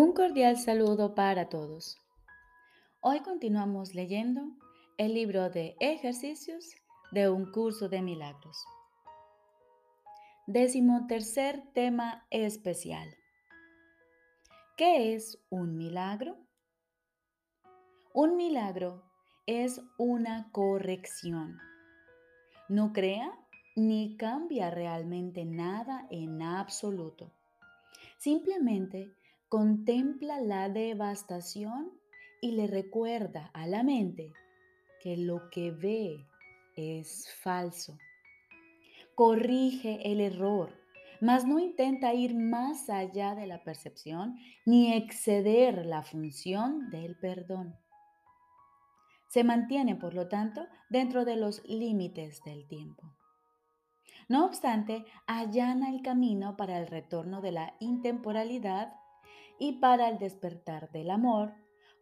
Un cordial saludo para todos. Hoy continuamos leyendo el libro de ejercicios de un curso de milagros. Décimo tercer tema especial. ¿Qué es un milagro? Un milagro es una corrección. No crea ni cambia realmente nada en absoluto. Simplemente contempla la devastación y le recuerda a la mente que lo que ve es falso. Corrige el error, mas no intenta ir más allá de la percepción ni exceder la función del perdón. Se mantiene, por lo tanto, dentro de los límites del tiempo. No obstante, allana el camino para el retorno de la intemporalidad y para el despertar del amor,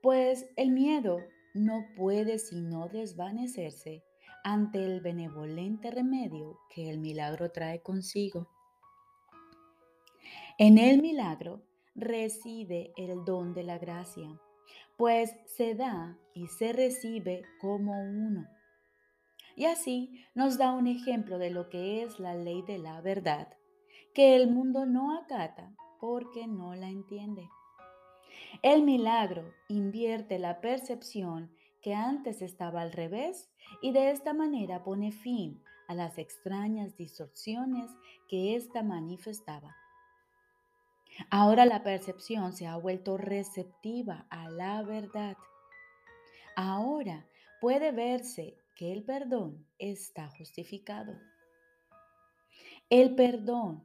pues el miedo no puede sino desvanecerse ante el benevolente remedio que el milagro trae consigo. En el milagro reside el don de la gracia, pues se da y se recibe como uno. Y así nos da un ejemplo de lo que es la ley de la verdad, que el mundo no acata porque no la entiende. El milagro invierte la percepción que antes estaba al revés y de esta manera pone fin a las extrañas distorsiones que ésta manifestaba. Ahora la percepción se ha vuelto receptiva a la verdad. Ahora puede verse que el perdón está justificado. El perdón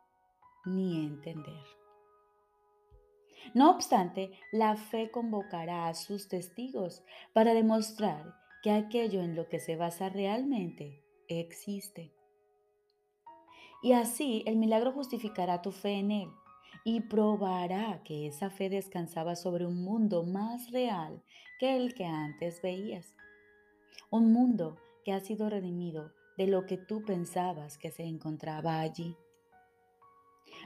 ni entender. No obstante, la fe convocará a sus testigos para demostrar que aquello en lo que se basa realmente existe. Y así el milagro justificará tu fe en él y probará que esa fe descansaba sobre un mundo más real que el que antes veías. Un mundo que ha sido redimido de lo que tú pensabas que se encontraba allí.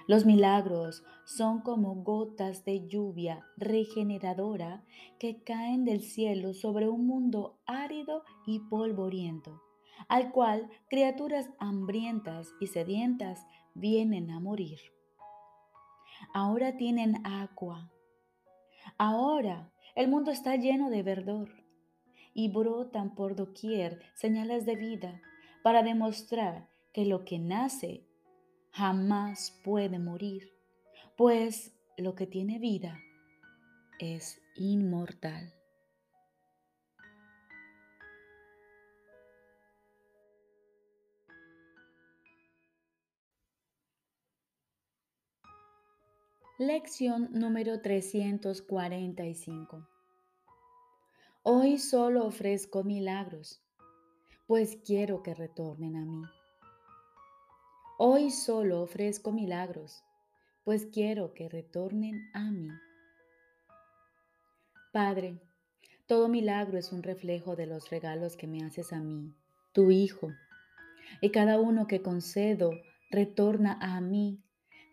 Los milagros son como gotas de lluvia regeneradora que caen del cielo sobre un mundo árido y polvoriento, al cual criaturas hambrientas y sedientas vienen a morir. Ahora tienen agua. Ahora el mundo está lleno de verdor y brotan por doquier señales de vida para demostrar que lo que nace jamás puede morir, pues lo que tiene vida es inmortal. Lección número 345. Hoy solo ofrezco milagros, pues quiero que retornen a mí. Hoy solo ofrezco milagros, pues quiero que retornen a mí. Padre, todo milagro es un reflejo de los regalos que me haces a mí, tu Hijo, y cada uno que concedo retorna a mí,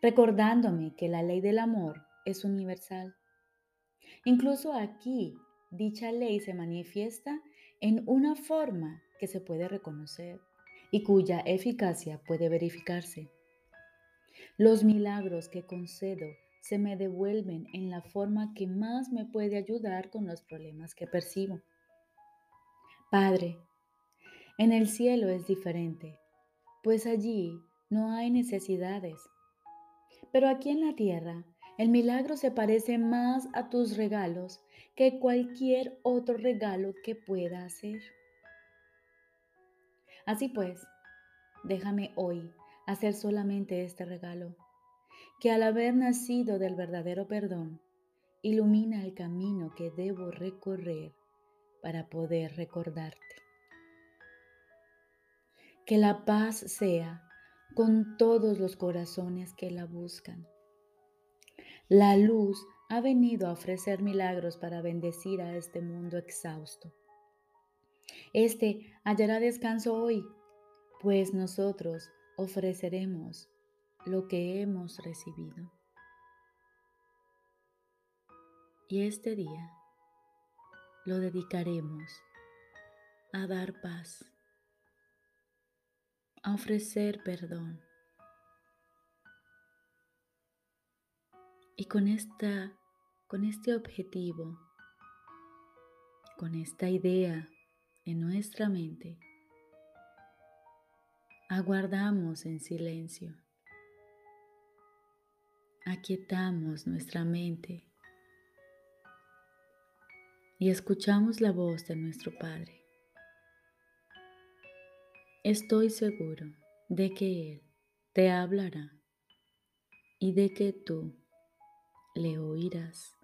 recordándome que la ley del amor es universal. Incluso aquí, dicha ley se manifiesta en una forma que se puede reconocer y cuya eficacia puede verificarse. Los milagros que concedo se me devuelven en la forma que más me puede ayudar con los problemas que percibo. Padre, en el cielo es diferente, pues allí no hay necesidades. Pero aquí en la tierra, el milagro se parece más a tus regalos que cualquier otro regalo que pueda hacer. Así pues, déjame hoy hacer solamente este regalo, que al haber nacido del verdadero perdón, ilumina el camino que debo recorrer para poder recordarte. Que la paz sea con todos los corazones que la buscan. La luz ha venido a ofrecer milagros para bendecir a este mundo exhausto. Este hallará descanso hoy, pues nosotros ofreceremos lo que hemos recibido. Y este día lo dedicaremos a dar paz, a ofrecer perdón. Y con, esta, con este objetivo, con esta idea en nuestra mente, aguardamos en silencio. Aquietamos nuestra mente y escuchamos la voz de nuestro Padre. Estoy seguro de que Él te hablará y de que tú le oirás.